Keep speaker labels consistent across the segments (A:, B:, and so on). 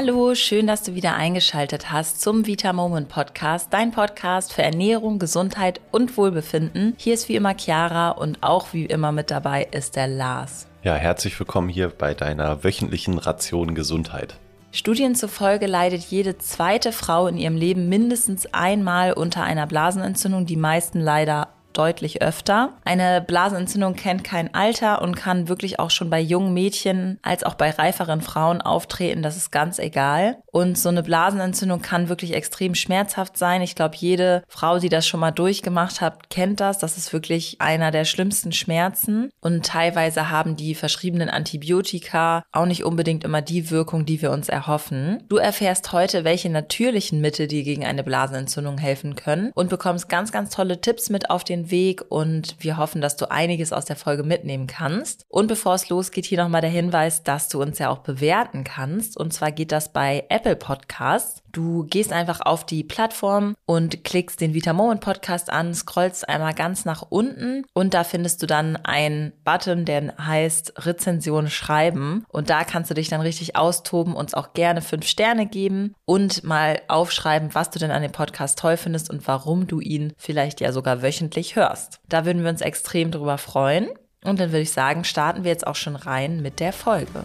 A: Hallo, schön, dass du wieder eingeschaltet hast zum Vita Moment Podcast, dein Podcast für Ernährung, Gesundheit und Wohlbefinden. Hier ist wie immer Chiara und auch wie immer mit dabei ist der Lars.
B: Ja, herzlich willkommen hier bei deiner wöchentlichen Ration Gesundheit.
A: Studien zufolge leidet jede zweite Frau in ihrem Leben mindestens einmal unter einer Blasenentzündung, die meisten leider deutlich öfter. Eine Blasenentzündung kennt kein Alter und kann wirklich auch schon bei jungen Mädchen als auch bei reiferen Frauen auftreten. Das ist ganz egal. Und so eine Blasenentzündung kann wirklich extrem schmerzhaft sein. Ich glaube, jede Frau, die das schon mal durchgemacht hat, kennt das. Das ist wirklich einer der schlimmsten Schmerzen. Und teilweise haben die verschriebenen Antibiotika auch nicht unbedingt immer die Wirkung, die wir uns erhoffen. Du erfährst heute, welche natürlichen Mittel dir gegen eine Blasenentzündung helfen können und bekommst ganz, ganz tolle Tipps mit auf den Weg und wir hoffen, dass du einiges aus der Folge mitnehmen kannst. Und bevor es losgeht, hier nochmal der Hinweis, dass du uns ja auch bewerten kannst. Und zwar geht das bei Apple Podcasts. Du gehst einfach auf die Plattform und klickst den Vita Moment Podcast an, scrollst einmal ganz nach unten und da findest du dann einen Button, der heißt Rezension schreiben. Und da kannst du dich dann richtig austoben, uns auch gerne fünf Sterne geben und mal aufschreiben, was du denn an dem Podcast toll findest und warum du ihn vielleicht ja sogar wöchentlich hörst. Da würden wir uns extrem drüber freuen. Und dann würde ich sagen, starten wir jetzt auch schon rein mit der Folge.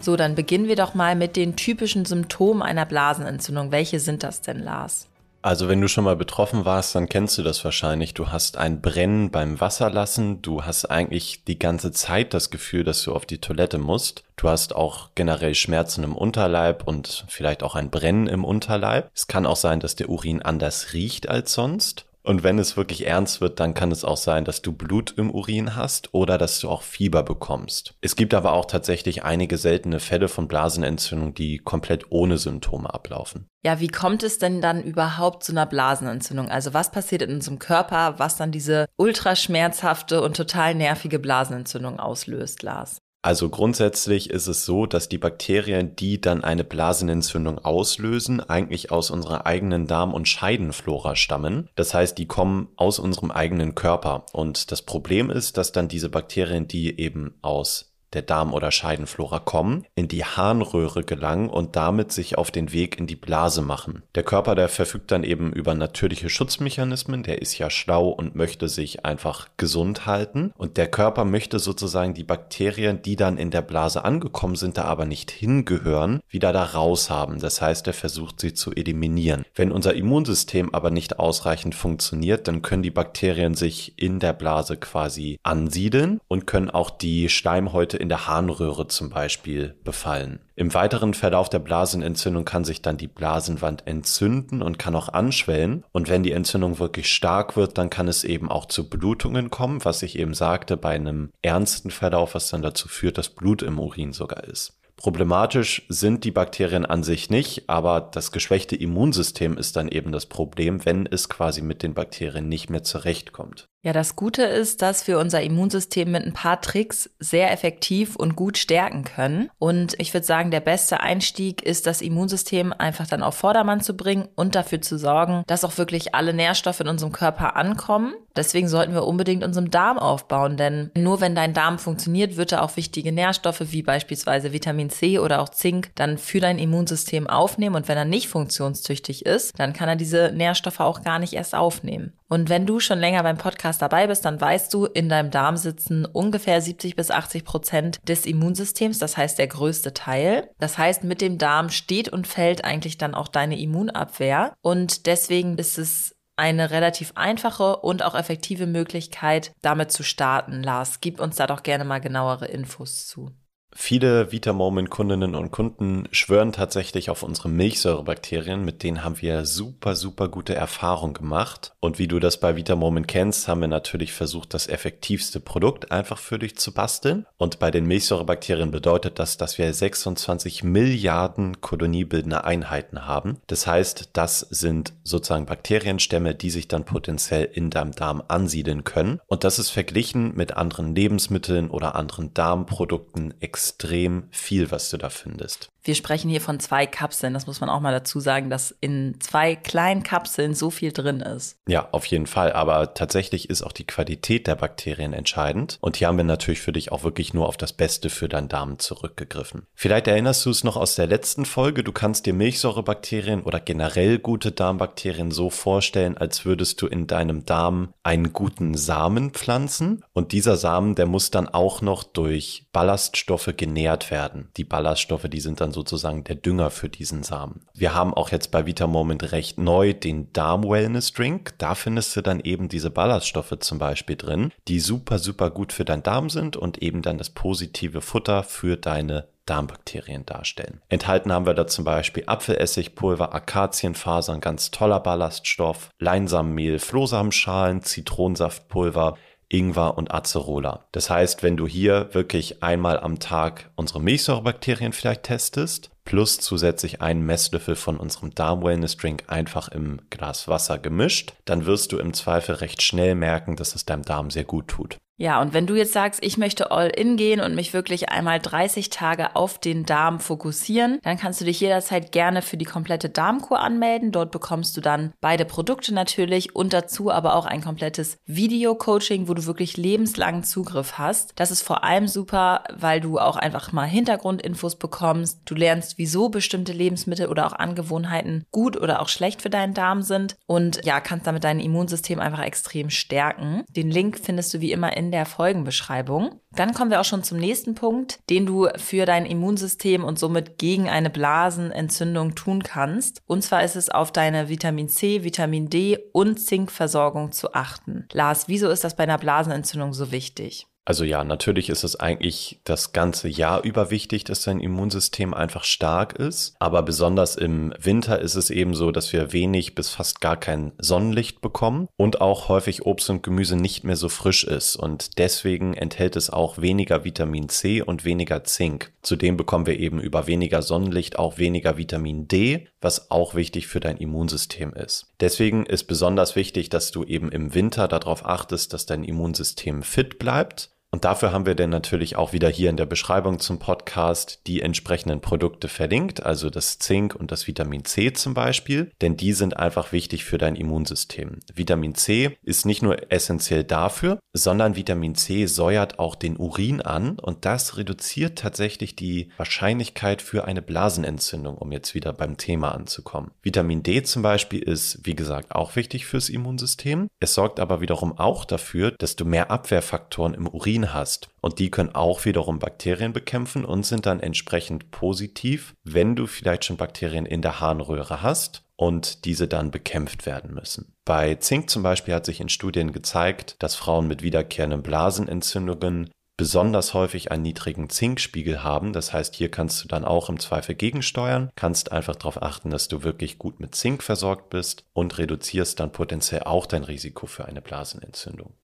A: So, dann beginnen wir doch mal mit den typischen Symptomen einer Blasenentzündung. Welche sind das denn, Lars?
B: Also wenn du schon mal betroffen warst, dann kennst du das wahrscheinlich. Du hast ein Brennen beim Wasserlassen. Du hast eigentlich die ganze Zeit das Gefühl, dass du auf die Toilette musst. Du hast auch generell Schmerzen im Unterleib und vielleicht auch ein Brennen im Unterleib. Es kann auch sein, dass der Urin anders riecht als sonst. Und wenn es wirklich ernst wird, dann kann es auch sein, dass du Blut im Urin hast oder dass du auch Fieber bekommst. Es gibt aber auch tatsächlich einige seltene Fälle von Blasenentzündung, die komplett ohne Symptome ablaufen.
A: Ja, wie kommt es denn dann überhaupt zu einer Blasenentzündung? Also was passiert in unserem Körper, was dann diese ultraschmerzhafte und total nervige Blasenentzündung auslöst, Lars?
B: Also grundsätzlich ist es so, dass die Bakterien, die dann eine Blasenentzündung auslösen, eigentlich aus unserer eigenen Darm- und Scheidenflora stammen. Das heißt, die kommen aus unserem eigenen Körper. Und das Problem ist, dass dann diese Bakterien, die eben aus der Darm- oder Scheidenflora kommen, in die Harnröhre gelangen und damit sich auf den Weg in die Blase machen. Der Körper, der verfügt dann eben über natürliche Schutzmechanismen, der ist ja schlau und möchte sich einfach gesund halten und der Körper möchte sozusagen die Bakterien, die dann in der Blase angekommen sind, da aber nicht hingehören, wieder da raus haben. Das heißt, er versucht sie zu eliminieren. Wenn unser Immunsystem aber nicht ausreichend funktioniert, dann können die Bakterien sich in der Blase quasi ansiedeln und können auch die Schleimhäute in der Harnröhre zum Beispiel befallen. Im weiteren Verlauf der Blasenentzündung kann sich dann die Blasenwand entzünden und kann auch anschwellen. Und wenn die Entzündung wirklich stark wird, dann kann es eben auch zu Blutungen kommen, was ich eben sagte, bei einem ernsten Verlauf, was dann dazu führt, dass Blut im Urin sogar ist. Problematisch sind die Bakterien an sich nicht, aber das geschwächte Immunsystem ist dann eben das Problem, wenn es quasi mit den Bakterien nicht mehr zurechtkommt.
A: Ja, das Gute ist, dass wir unser Immunsystem mit ein paar Tricks sehr effektiv und gut stärken können. Und ich würde sagen, der beste Einstieg ist, das Immunsystem einfach dann auf Vordermann zu bringen und dafür zu sorgen, dass auch wirklich alle Nährstoffe in unserem Körper ankommen. Deswegen sollten wir unbedingt unseren Darm aufbauen, denn nur wenn dein Darm funktioniert, wird er auch wichtige Nährstoffe wie beispielsweise Vitamin C oder auch Zink dann für dein Immunsystem aufnehmen. Und wenn er nicht funktionstüchtig ist, dann kann er diese Nährstoffe auch gar nicht erst aufnehmen. Und wenn du schon länger beim Podcast dabei bist, dann weißt du, in deinem Darm sitzen ungefähr 70 bis 80 Prozent des Immunsystems, das heißt der größte Teil. Das heißt, mit dem Darm steht und fällt eigentlich dann auch deine Immunabwehr. Und deswegen ist es eine relativ einfache und auch effektive Möglichkeit, damit zu starten. Lars, gib uns da doch gerne mal genauere Infos zu.
B: Viele Vitamoment-Kundinnen und Kunden schwören tatsächlich auf unsere Milchsäurebakterien, mit denen haben wir super, super gute Erfahrungen gemacht. Und wie du das bei Vitamoment kennst, haben wir natürlich versucht, das effektivste Produkt einfach für dich zu basteln. Und bei den Milchsäurebakterien bedeutet das, dass wir 26 Milliarden koloniebildende Einheiten haben. Das heißt, das sind sozusagen Bakterienstämme, die sich dann potenziell in deinem Darm ansiedeln können. Und das ist verglichen mit anderen Lebensmitteln oder anderen Darmprodukten extrem extrem viel, was du da findest.
A: Wir sprechen hier von zwei Kapseln. Das muss man auch mal dazu sagen, dass in zwei kleinen Kapseln so viel drin ist.
B: Ja, auf jeden Fall. Aber tatsächlich ist auch die Qualität der Bakterien entscheidend. Und hier haben wir natürlich für dich auch wirklich nur auf das Beste für deinen Darm zurückgegriffen. Vielleicht erinnerst du es noch aus der letzten Folge. Du kannst dir Milchsäurebakterien oder generell gute Darmbakterien so vorstellen, als würdest du in deinem Darm einen guten Samen pflanzen. Und dieser Samen, der muss dann auch noch durch Ballaststoffe genährt werden. Die Ballaststoffe, die sind dann dann sozusagen der Dünger für diesen Samen. Wir haben auch jetzt bei Vitamoment recht neu den Darm Wellness Drink. Da findest du dann eben diese Ballaststoffe zum Beispiel drin, die super, super gut für deinen Darm sind und eben dann das positive Futter für deine Darmbakterien darstellen. Enthalten haben wir da zum Beispiel Apfelessigpulver, Akazienfasern, ganz toller Ballaststoff, Leinsamenmehl, Flohsamenschalen, Zitronensaftpulver, Ingwer und Acerola. Das heißt, wenn du hier wirklich einmal am Tag unsere Milchsäurebakterien vielleicht testest, plus zusätzlich einen Messlöffel von unserem Darm Wellness Drink einfach im Glas Wasser gemischt, dann wirst du im Zweifel recht schnell merken, dass es deinem Darm sehr gut tut.
A: Ja, und wenn du jetzt sagst, ich möchte all in gehen und mich wirklich einmal 30 Tage auf den Darm fokussieren, dann kannst du dich jederzeit gerne für die komplette Darmkur anmelden. Dort bekommst du dann beide Produkte natürlich und dazu aber auch ein komplettes Video-Coaching, wo du wirklich lebenslangen Zugriff hast. Das ist vor allem super, weil du auch einfach mal Hintergrundinfos bekommst. Du lernst, wieso bestimmte Lebensmittel oder auch Angewohnheiten gut oder auch schlecht für deinen Darm sind und ja, kannst damit dein Immunsystem einfach extrem stärken. Den Link findest du wie immer in der Folgenbeschreibung. Dann kommen wir auch schon zum nächsten Punkt, den du für dein Immunsystem und somit gegen eine Blasenentzündung tun kannst. Und zwar ist es auf deine Vitamin C, Vitamin D und Zinkversorgung zu achten. Lars, wieso ist das bei einer Blasenentzündung so wichtig?
B: Also ja, natürlich ist es eigentlich das ganze Jahr über wichtig, dass dein Immunsystem einfach stark ist. Aber besonders im Winter ist es eben so, dass wir wenig bis fast gar kein Sonnenlicht bekommen und auch häufig Obst und Gemüse nicht mehr so frisch ist. Und deswegen enthält es auch weniger Vitamin C und weniger Zink. Zudem bekommen wir eben über weniger Sonnenlicht auch weniger Vitamin D, was auch wichtig für dein Immunsystem ist. Deswegen ist besonders wichtig, dass du eben im Winter darauf achtest, dass dein Immunsystem fit bleibt und dafür haben wir dann natürlich auch wieder hier in der Beschreibung zum Podcast die entsprechenden Produkte verlinkt, also das Zink und das Vitamin C zum Beispiel, denn die sind einfach wichtig für dein Immunsystem. Vitamin C ist nicht nur essentiell dafür, sondern Vitamin C säuert auch den Urin an und das reduziert tatsächlich die Wahrscheinlichkeit für eine Blasenentzündung, um jetzt wieder beim Thema anzukommen. Vitamin D zum Beispiel ist, wie gesagt, auch wichtig fürs Immunsystem. Es sorgt aber wiederum auch dafür, dass du mehr Abwehrfaktoren im Urin Urin hast. Und die können auch wiederum Bakterien bekämpfen und sind dann entsprechend positiv, wenn du vielleicht schon Bakterien in der Harnröhre hast und diese dann bekämpft werden müssen. Bei Zink zum Beispiel hat sich in Studien gezeigt, dass Frauen mit wiederkehrenden Blasenentzündungen besonders häufig einen niedrigen Zinkspiegel haben. Das heißt, hier kannst du dann auch im Zweifel gegensteuern, kannst einfach darauf achten, dass du wirklich gut mit Zink versorgt bist und reduzierst dann potenziell auch dein Risiko für eine Blasenentzündung.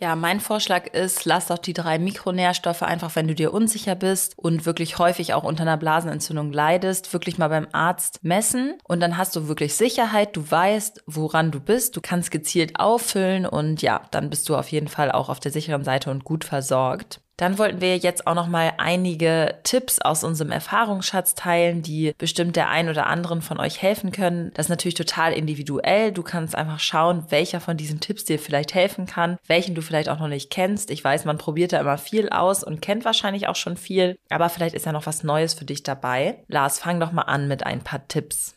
A: Ja, mein Vorschlag ist, lass doch die drei Mikronährstoffe einfach, wenn du dir unsicher bist und wirklich häufig auch unter einer Blasenentzündung leidest, wirklich mal beim Arzt messen und dann hast du wirklich Sicherheit, du weißt, woran du bist, du kannst gezielt auffüllen und ja, dann bist du auf jeden Fall auch auf der sicheren Seite und gut versorgt. Dann wollten wir jetzt auch noch mal einige Tipps aus unserem Erfahrungsschatz teilen, die bestimmt der ein oder anderen von euch helfen können. Das ist natürlich total individuell. Du kannst einfach schauen, welcher von diesen Tipps dir vielleicht helfen kann, welchen du vielleicht auch noch nicht kennst. Ich weiß, man probiert da immer viel aus und kennt wahrscheinlich auch schon viel, aber vielleicht ist ja noch was Neues für dich dabei. Lars, fang doch mal an mit ein paar Tipps.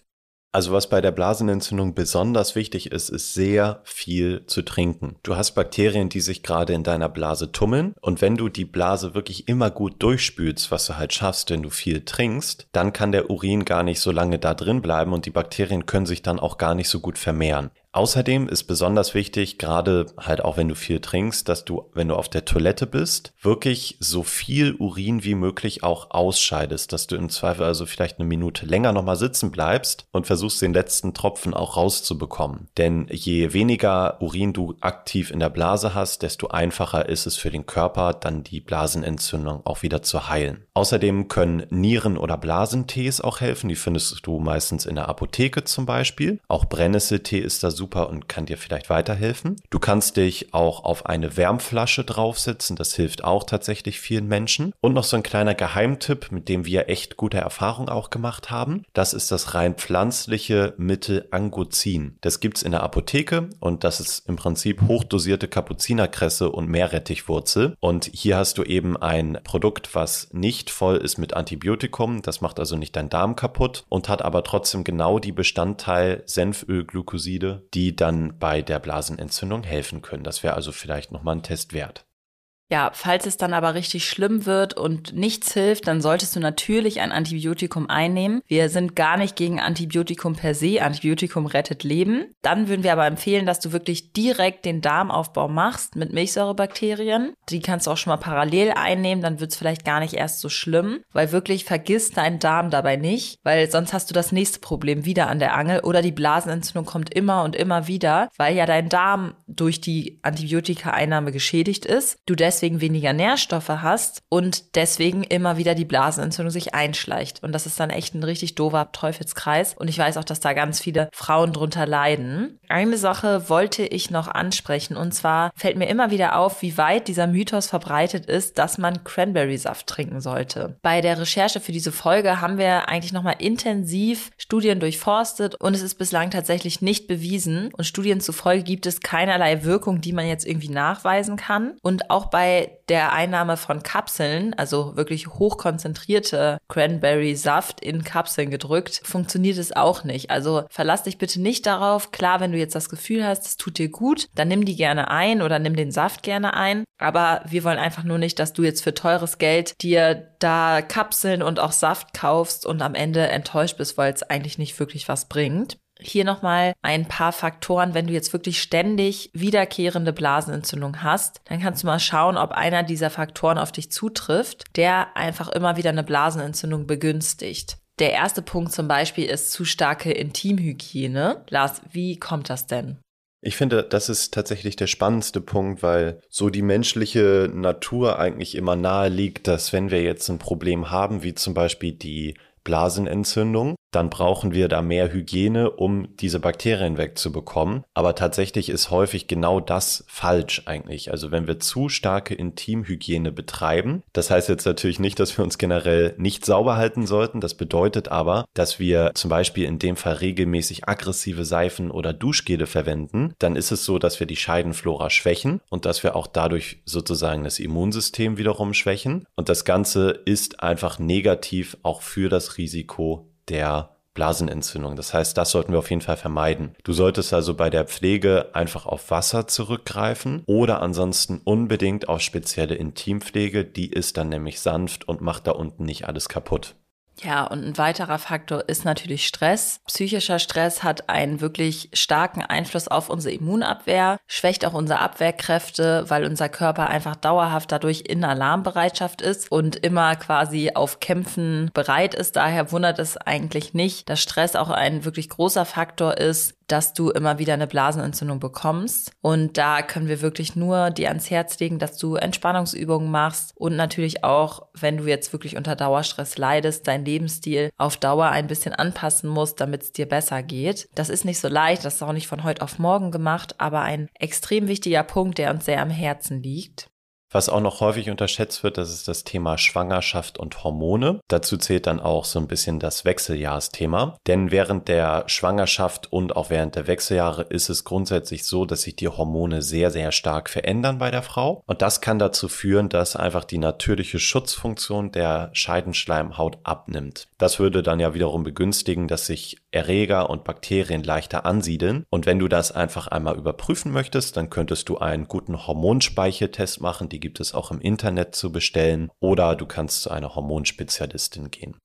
B: Also was bei der Blasenentzündung besonders wichtig ist, ist sehr viel zu trinken. Du hast Bakterien, die sich gerade in deiner Blase tummeln und wenn du die Blase wirklich immer gut durchspülst, was du halt schaffst, wenn du viel trinkst, dann kann der Urin gar nicht so lange da drin bleiben und die Bakterien können sich dann auch gar nicht so gut vermehren. Außerdem ist besonders wichtig, gerade halt auch wenn du viel trinkst, dass du, wenn du auf der Toilette bist, wirklich so viel Urin wie möglich auch ausscheidest, dass du im Zweifel also vielleicht eine Minute länger nochmal sitzen bleibst und versuchst den letzten Tropfen auch rauszubekommen. Denn je weniger Urin du aktiv in der Blase hast, desto einfacher ist es für den Körper, dann die Blasenentzündung auch wieder zu heilen. Außerdem können Nieren- oder Blasentees auch helfen. Die findest du meistens in der Apotheke zum Beispiel. Auch Brennnesseltee ist da super und kann dir vielleicht weiterhelfen. Du kannst dich auch auf eine Wärmflasche draufsetzen. Das hilft auch tatsächlich vielen Menschen. Und noch so ein kleiner Geheimtipp, mit dem wir echt gute Erfahrungen auch gemacht haben. Das ist das rein pflanzliche Mittel Angozin. Das gibt's in der Apotheke und das ist im Prinzip hochdosierte Kapuzinerkresse und Meerrettichwurzel. Und hier hast du eben ein Produkt, was nicht voll ist mit Antibiotikum. Das macht also nicht deinen Darm kaputt und hat aber trotzdem genau die Bestandteil Senfölglukoside, die dann bei der Blasenentzündung helfen können. Das wäre also vielleicht nochmal ein Test wert.
A: Ja, falls es dann aber richtig schlimm wird und nichts hilft, dann solltest du natürlich ein Antibiotikum einnehmen. Wir sind gar nicht gegen Antibiotikum per se. Antibiotikum rettet Leben. Dann würden wir aber empfehlen, dass du wirklich direkt den Darmaufbau machst mit Milchsäurebakterien. Die kannst du auch schon mal parallel einnehmen, dann wird es vielleicht gar nicht erst so schlimm, weil wirklich vergiss deinen Darm dabei nicht, weil sonst hast du das nächste Problem wieder an der Angel oder die Blasenentzündung kommt immer und immer wieder, weil ja dein Darm durch die Antibiotika-Einnahme geschädigt ist. Du deswegen weniger Nährstoffe hast und deswegen immer wieder die Blasenentzündung sich einschleicht. Und das ist dann echt ein richtig doofer Teufelskreis. Und ich weiß auch, dass da ganz viele Frauen drunter leiden. Eine Sache wollte ich noch ansprechen und zwar fällt mir immer wieder auf, wie weit dieser Mythos verbreitet ist, dass man Cranberry-Saft trinken sollte. Bei der Recherche für diese Folge haben wir eigentlich nochmal intensiv Studien durchforstet und es ist bislang tatsächlich nicht bewiesen und Studien zufolge gibt es keinerlei Wirkung, die man jetzt irgendwie nachweisen kann. Und auch bei bei der Einnahme von Kapseln, also wirklich hochkonzentrierte Cranberry-Saft in Kapseln gedrückt, funktioniert es auch nicht. Also verlass dich bitte nicht darauf. Klar, wenn du jetzt das Gefühl hast, es tut dir gut, dann nimm die gerne ein oder nimm den Saft gerne ein. Aber wir wollen einfach nur nicht, dass du jetzt für teures Geld dir da Kapseln und auch Saft kaufst und am Ende enttäuscht bist, weil es eigentlich nicht wirklich was bringt. Hier nochmal ein paar Faktoren. Wenn du jetzt wirklich ständig wiederkehrende Blasenentzündung hast, dann kannst du mal schauen, ob einer dieser Faktoren auf dich zutrifft, der einfach immer wieder eine Blasenentzündung begünstigt. Der erste Punkt zum Beispiel ist zu starke Intimhygiene. Lars, wie kommt das denn?
B: Ich finde, das ist tatsächlich der spannendste Punkt, weil so die menschliche Natur eigentlich immer nahe liegt, dass wenn wir jetzt ein Problem haben, wie zum Beispiel die Blasenentzündung, dann brauchen wir da mehr Hygiene, um diese Bakterien wegzubekommen. Aber tatsächlich ist häufig genau das falsch eigentlich. Also wenn wir zu starke Intimhygiene betreiben, das heißt jetzt natürlich nicht, dass wir uns generell nicht sauber halten sollten. Das bedeutet aber, dass wir zum Beispiel in dem Fall regelmäßig aggressive Seifen oder Duschgele verwenden. Dann ist es so, dass wir die Scheidenflora schwächen und dass wir auch dadurch sozusagen das Immunsystem wiederum schwächen. Und das Ganze ist einfach negativ auch für das Risiko der Blasenentzündung. Das heißt, das sollten wir auf jeden Fall vermeiden. Du solltest also bei der Pflege einfach auf Wasser zurückgreifen oder ansonsten unbedingt auf spezielle Intimpflege. Die ist dann nämlich sanft und macht da unten nicht alles kaputt.
A: Ja, und ein weiterer Faktor ist natürlich Stress. Psychischer Stress hat einen wirklich starken Einfluss auf unsere Immunabwehr, schwächt auch unsere Abwehrkräfte, weil unser Körper einfach dauerhaft dadurch in Alarmbereitschaft ist und immer quasi auf Kämpfen bereit ist. Daher wundert es eigentlich nicht, dass Stress auch ein wirklich großer Faktor ist, dass du immer wieder eine Blasenentzündung bekommst. Und da können wir wirklich nur dir ans Herz legen, dass du Entspannungsübungen machst und natürlich auch, wenn du jetzt wirklich unter Dauerstress leidest, dein Lebensstil auf Dauer ein bisschen anpassen musst, damit es dir besser geht. Das ist nicht so leicht, das ist auch nicht von heute auf morgen gemacht, aber ein extrem wichtiger Punkt, der uns sehr am Herzen liegt.
B: Was auch noch häufig unterschätzt wird, das ist das Thema Schwangerschaft und Hormone. Dazu zählt dann auch so ein bisschen das Wechseljahrsthema. Denn während der Schwangerschaft und auch während der Wechseljahre ist es grundsätzlich so, dass sich die Hormone sehr, sehr stark verändern bei der Frau. Und das kann dazu führen, dass einfach die natürliche Schutzfunktion der Scheidenschleimhaut abnimmt. Das würde dann ja wiederum begünstigen, dass sich Erreger und Bakterien leichter ansiedeln. Und wenn du das einfach einmal überprüfen möchtest, dann könntest du einen guten Hormonspeicheltest machen. Die gibt es auch im Internet zu bestellen. Oder du kannst zu einer Hormonspezialistin gehen.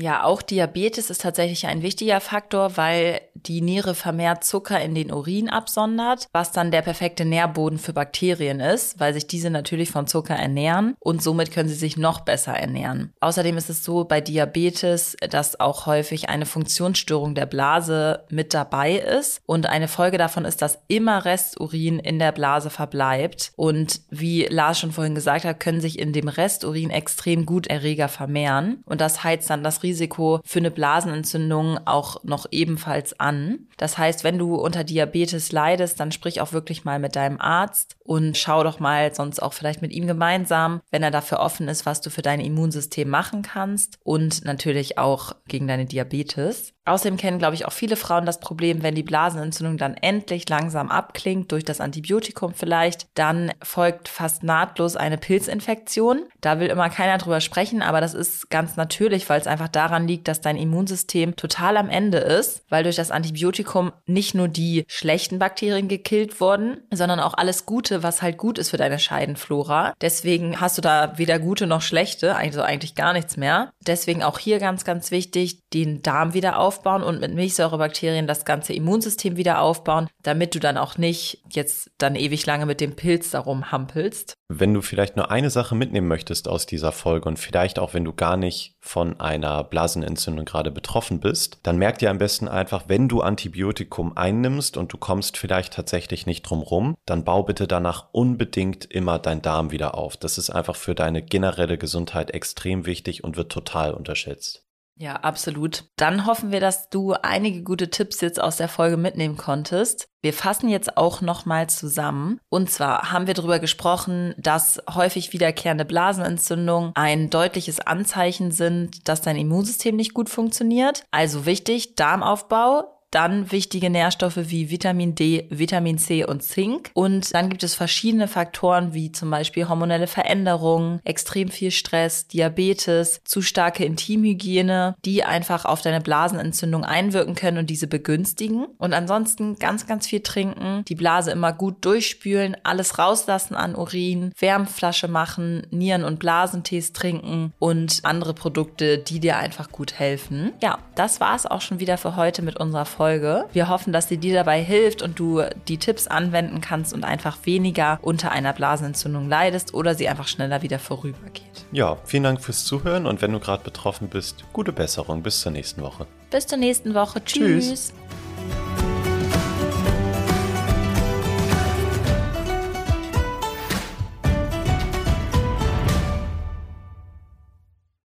A: Ja, auch Diabetes ist tatsächlich ein wichtiger Faktor, weil die Niere vermehrt Zucker in den Urin absondert, was dann der perfekte Nährboden für Bakterien ist, weil sich diese natürlich von Zucker ernähren und somit können sie sich noch besser ernähren. Außerdem ist es so bei Diabetes, dass auch häufig eine Funktionsstörung der Blase mit dabei ist und eine Folge davon ist, dass immer Resturin in der Blase verbleibt und wie Lars schon vorhin gesagt hat, können sich in dem Resturin extrem gut Erreger vermehren und das heizt dann das Risiko Risiko für eine Blasenentzündung auch noch ebenfalls an. Das heißt, wenn du unter Diabetes leidest, dann sprich auch wirklich mal mit deinem Arzt und schau doch mal sonst auch vielleicht mit ihm gemeinsam, wenn er dafür offen ist, was du für dein Immunsystem machen kannst und natürlich auch gegen deine Diabetes. Außerdem kennen, glaube ich, auch viele Frauen das Problem, wenn die Blasenentzündung dann endlich langsam abklingt, durch das Antibiotikum vielleicht, dann folgt fast nahtlos eine Pilzinfektion. Da will immer keiner drüber sprechen, aber das ist ganz natürlich, weil es einfach daran liegt, dass dein Immunsystem total am Ende ist, weil durch das Antibiotikum nicht nur die schlechten Bakterien gekillt wurden, sondern auch alles Gute, was halt gut ist für deine Scheidenflora. Deswegen hast du da weder gute noch schlechte, also eigentlich gar nichts mehr. Deswegen auch hier ganz, ganz wichtig, den Darm wieder aufbauen und mit Milchsäurebakterien das ganze Immunsystem wieder aufbauen, damit du dann auch nicht jetzt dann ewig lange mit dem Pilz darum hampelst.
B: Wenn du vielleicht nur eine Sache mitnehmen möchtest aus dieser Folge und vielleicht auch wenn du gar nicht von einer Blasenentzündung gerade betroffen bist, dann merk dir am besten einfach, wenn du Antibiotikum einnimmst und du kommst vielleicht tatsächlich nicht drum rum, dann bau bitte danach unbedingt immer dein Darm wieder auf. Das ist einfach für deine generelle Gesundheit extrem wichtig und wird total unterschätzt.
A: Ja, absolut. Dann hoffen wir, dass du einige gute Tipps jetzt aus der Folge mitnehmen konntest. Wir fassen jetzt auch nochmal zusammen. Und zwar haben wir darüber gesprochen, dass häufig wiederkehrende Blasenentzündungen ein deutliches Anzeichen sind, dass dein Immunsystem nicht gut funktioniert. Also wichtig, Darmaufbau, dann wichtige Nährstoffe wie Vitamin D, Vitamin C und Zink. Und dann gibt es verschiedene Faktoren wie zum Beispiel hormonelle Veränderungen, extrem viel Stress, Diabetes, zu starke Intimhygiene, die einfach auf deine Blasenentzündung einwirken können und diese begünstigen. Und ansonsten ganz, ganz viel trinken, die Blase immer gut durchspülen, alles rauslassen an Urin, Wärmflasche machen, Nieren- und Blasentees trinken und andere Produkte, die dir einfach gut helfen. Ja, das war es auch schon wieder für heute mit unserer. Folge. Wir hoffen, dass sie dir dabei hilft und du die Tipps anwenden kannst und einfach weniger unter einer Blasenentzündung leidest oder sie einfach schneller wieder vorübergeht.
B: Ja, vielen Dank fürs Zuhören und wenn du gerade betroffen bist, gute Besserung. Bis zur nächsten Woche.
A: Bis zur nächsten Woche. Tschüss. Tschüss.